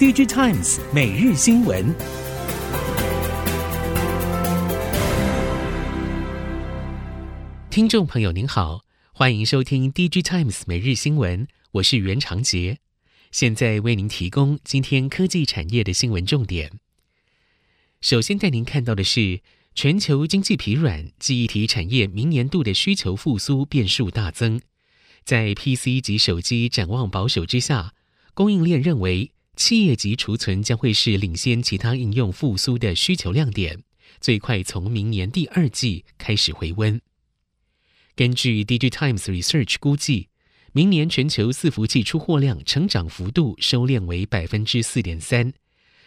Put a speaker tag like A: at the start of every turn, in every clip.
A: DigiTimes 每日新闻，听众朋友您好，欢迎收听 DigiTimes 每日新闻，我是袁长杰，现在为您提供今天科技产业的新闻重点。首先带您看到的是，全球经济疲软，记忆体产业明年度的需求复苏变数大增。在 PC 及手机展望保守之下，供应链认为企业级储存将会是领先其他应用复苏的需求亮点，最快从明年第二季开始回温。根据 DigiTimes Research 估计，明年全球伺服器出货量成长幅度收敛为百分之四点三，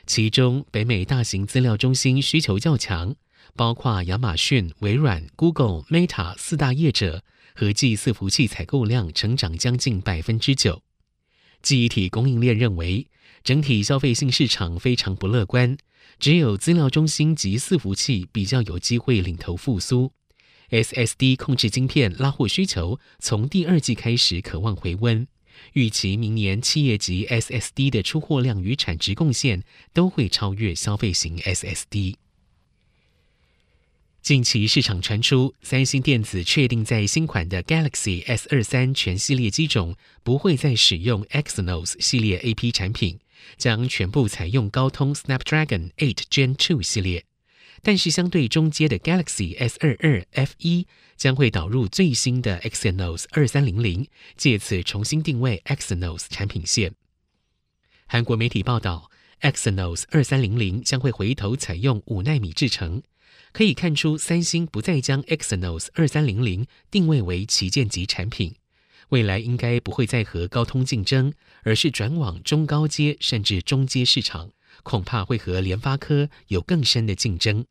A: 其中北美大型资料中心需求较强，包括亚马逊、微软、Google、Meta 四大业者。合计伺服器采购量成长将近百分之九。记忆体供应链认为，整体消费性市场非常不乐观，只有资料中心及伺服器比较有机会领头复苏。SSD 控制晶片拉货需求从第二季开始渴望回温，预期明年企业级 SSD 的出货量与产值贡献都会超越消费型 SSD。近期市场传出，三星电子确定在新款的 Galaxy S 二三全系列机种不会再使用 Exynos 系列 AP 产品，将全部采用高通 Snapdragon 8 Gen 2系列。但是相对中阶的 Galaxy S 二二 F 一将会导入最新的 Exynos 二三零零，借此重新定位 Exynos 产品线。韩国媒体报道，Exynos 二三零零将会回头采用五纳米制程。可以看出，三星不再将 Exynos 二三零零定位为旗舰级产品，未来应该不会再和高通竞争，而是转往中高阶甚至中阶市场，恐怕会和联发科有更深的竞争。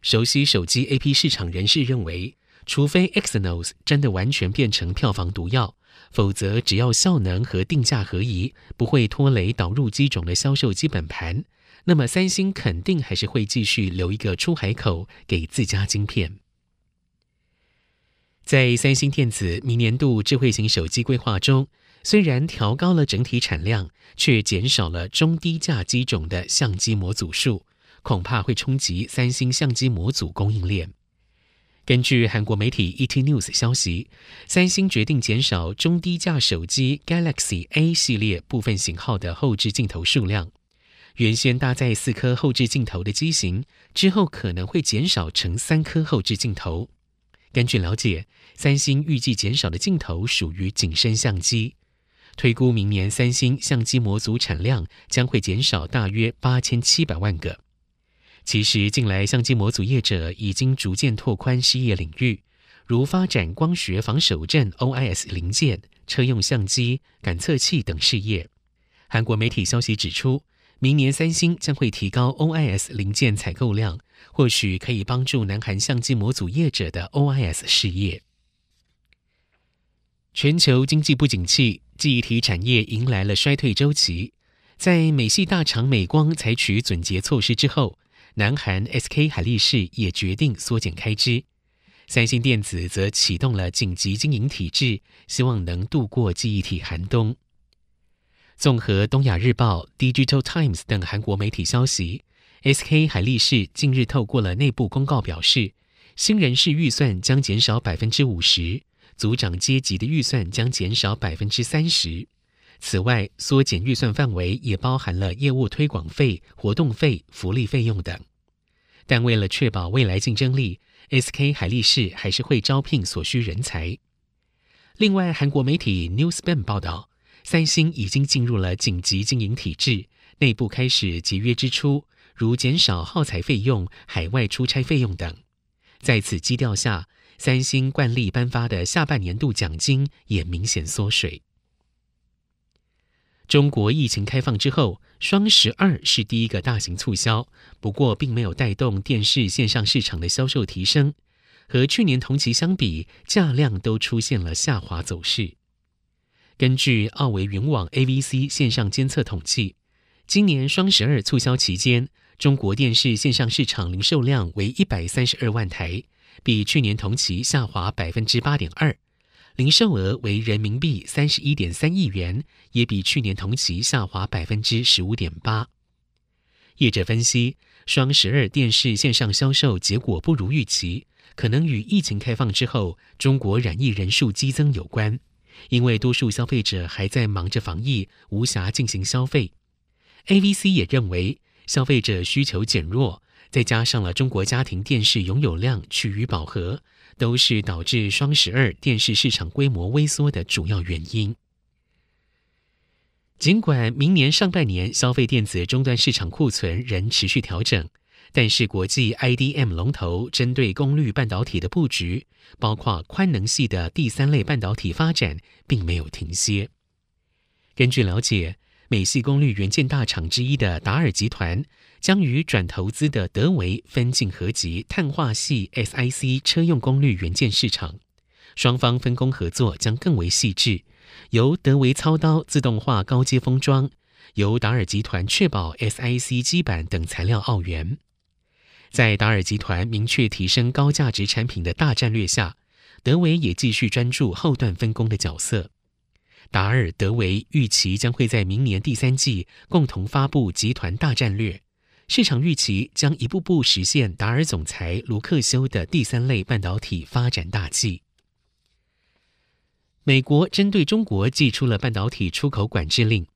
A: 熟悉手机 AP 市场人士认为，除非 Exynos 真的完全变成票房毒药，否则只要效能和定价合宜，不会拖累导入机种的销售基本盘。那么，三星肯定还是会继续留一个出海口给自家晶片。在三星电子明年度智慧型手机规划中，虽然调高了整体产量，却减少了中低价机种的相机模组数，恐怕会冲击三星相机模组供应链。根据韩国媒体 ET News 消息，三星决定减少中低价手机 Galaxy A 系列部分型号的后置镜头数量。原先搭载四颗后置镜头的机型，之后可能会减少成三颗后置镜头。根据了解，三星预计减少的镜头属于景深相机。推估明年三星相机模组产量将会减少大约八千七百万个。其实，近来相机模组业者已经逐渐拓宽事业领域，如发展光学防手震 OIS 零件、车用相机、感测器等事业。韩国媒体消息指出，明年三星将会提高 OIS 零件采购量，或许可以帮助南韩相机模组业者的 OIS 事业。全球经济不景气，记忆体产业迎来了衰退周期。在美系大厂美光采取撙节措施之后，南韩 SK 海力士也决定缩减开支。三星电子则启动了紧急经营体制，希望能度过记忆体寒冬。综合《东亚日报》、Digital Times 等韩国媒体消息，SK 海力士近日透过了内部公告表示，新人事预算将减少百分之五十，组长阶级的预算将减少百分之三十。此外，缩减预算范围也包含了业务推广费、活动费、福利费用等。但为了确保未来竞争力，SK 海力士还是会招聘所需人才。另外，韩国媒体 Newspan 报道。三星已经进入了紧急经营体制，内部开始节约支出，如减少耗材费用、海外出差费用等。在此基调下，三星惯例颁发的下半年度奖金也明显缩水。中国疫情开放之后，双十二是第一个大型促销，不过并没有带动电视线上市场的销售提升，和去年同期相比，价量都出现了下滑走势。根据奥维云网 AVC 线上监测统计，今年双十二促销期间，中国电视线上市场零售量为一百三十二万台，比去年同期下滑百分之八点二，零售额为人民币三十一点三亿元，也比去年同期下滑百分之十五点八。业者分析，双十二电视线上销售结果不如预期，可能与疫情开放之后中国染疫人数激增有关。因为多数消费者还在忙着防疫，无暇进行消费。AVC 也认为，消费者需求减弱，再加上了中国家庭电视拥有量趋于饱和，都是导致双十二电视市场规模萎缩的主要原因。尽管明年上半年消费电子终端市场库存仍持续调整。但是，国际 IDM 龙头针对功率半导体的布局，包括宽能系的第三类半导体发展，并没有停歇。根据了解，美系功率元件大厂之一的达尔集团将与转投资的德维分进合集碳化系 SiC 车用功率元件市场，双方分工合作将更为细致，由德维操刀自动化高阶封装，由达尔集团确保 SiC 基板等材料澳元。在达尔集团明确提升高价值产品的大战略下，德维也继续专注后段分工的角色。达尔、德微预期将会在明年第三季共同发布集团大战略，市场预期将一步步实现达尔总裁卢克修的第三类半导体发展大计。美国针对中国寄出了半导体出口管制令。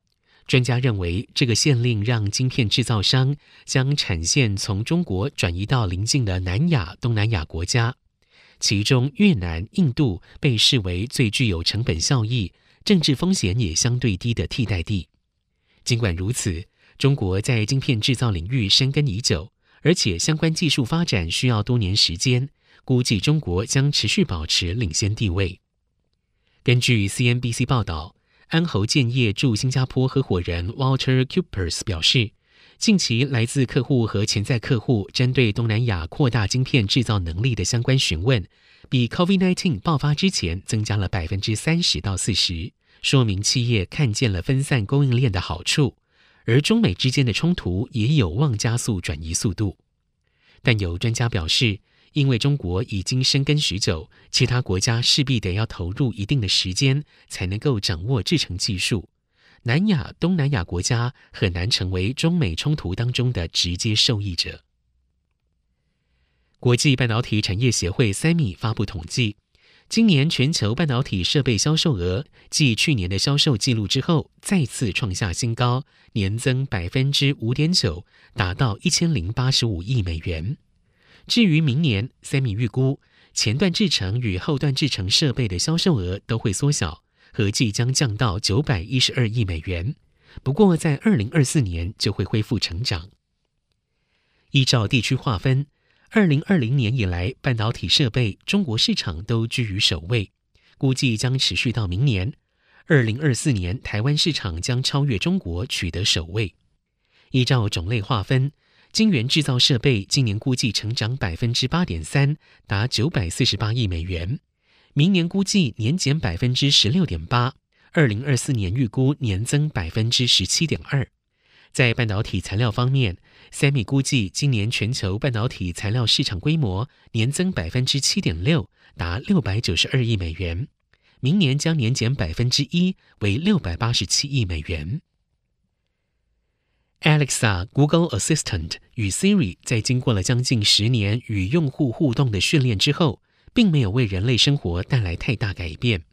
A: 专家认为，这个限令让晶片制造商将产线从中国转移到邻近的南亚、东南亚国家，其中越南、印度被视为最具有成本效益、政治风险也相对低的替代地。尽管如此，中国在晶片制造领域深耕已久，而且相关技术发展需要多年时间，估计中国将持续保持领先地位。根据 CNBC 报道。安侯建业驻新加坡合伙人 Walter Kuipers 表示，近期来自客户和潜在客户针对东南亚扩大晶片制造能力的相关询问，比 COVID-19 爆发之前增加了百分之三十到四十，说明企业看见了分散供应链的好处，而中美之间的冲突也有望加速转移速度。但有专家表示，因为中国已经深耕许久，其他国家势必得要投入一定的时间，才能够掌握制成技术。南亚、东南亚国家很难成为中美冲突当中的直接受益者。国际半导体产业协会 SEMI 发布统计，今年全球半导体设备销售额继去年的销售记录之后，再次创下新高，年增百分之五点九，达到一千零八十五亿美元。至于明年，SEMI 预估前段制程与后段制程设备的销售额都会缩小，合计将降到九百一十二亿美元。不过，在二零二四年就会恢复成长。依照地区划分，二零二零年以来，半导体设备中国市场都居于首位，估计将持续到明年。二零二四年，台湾市场将超越中国，取得首位。依照种类划分。晶圆制造设备今年估计成长百分之八点三，达九百四十八亿美元。明年估计年减百分之十六点八，二零二四年预估年增百分之十七点二。在半导体材料方面，SEMI 估计今年全球半导体材料市场规模年增百分之七点六，达六百九十二亿美元。明年将年减百分之一，为六百八十七亿美元。Alexa、Google Assistant 与 Siri 在经过了将近十年与用户互动的训练之后，并没有为人类生活带来太大改变。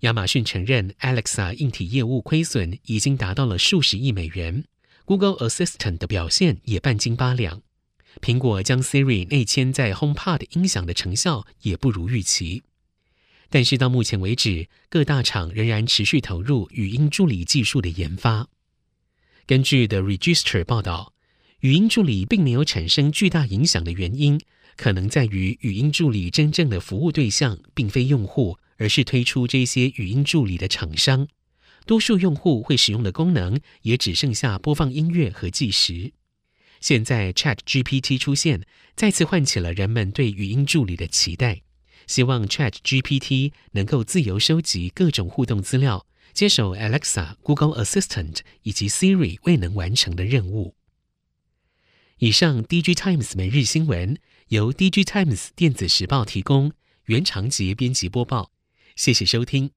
A: 亚马逊承认，Alexa 硬体业务亏损已经达到了数十亿美元。Google Assistant 的表现也半斤八两。苹果将 Siri 内嵌在 HomePod 音响的成效也不如预期。但是到目前为止，各大厂仍然持续投入语音助理技术的研发。根据 The Register 报道，语音助理并没有产生巨大影响的原因，可能在于语音助理真正的服务对象并非用户，而是推出这些语音助理的厂商。多数用户会使用的功能也只剩下播放音乐和计时。现在 ChatGPT 出现，再次唤起了人们对语音助理的期待，希望 ChatGPT 能够自由收集各种互动资料。接手 Alexa、Google Assistant 以及 Siri 未能完成的任务。以上 DG Times 每日新闻由 DG Times 电子时报提供，原长杰编辑播报。谢谢收听。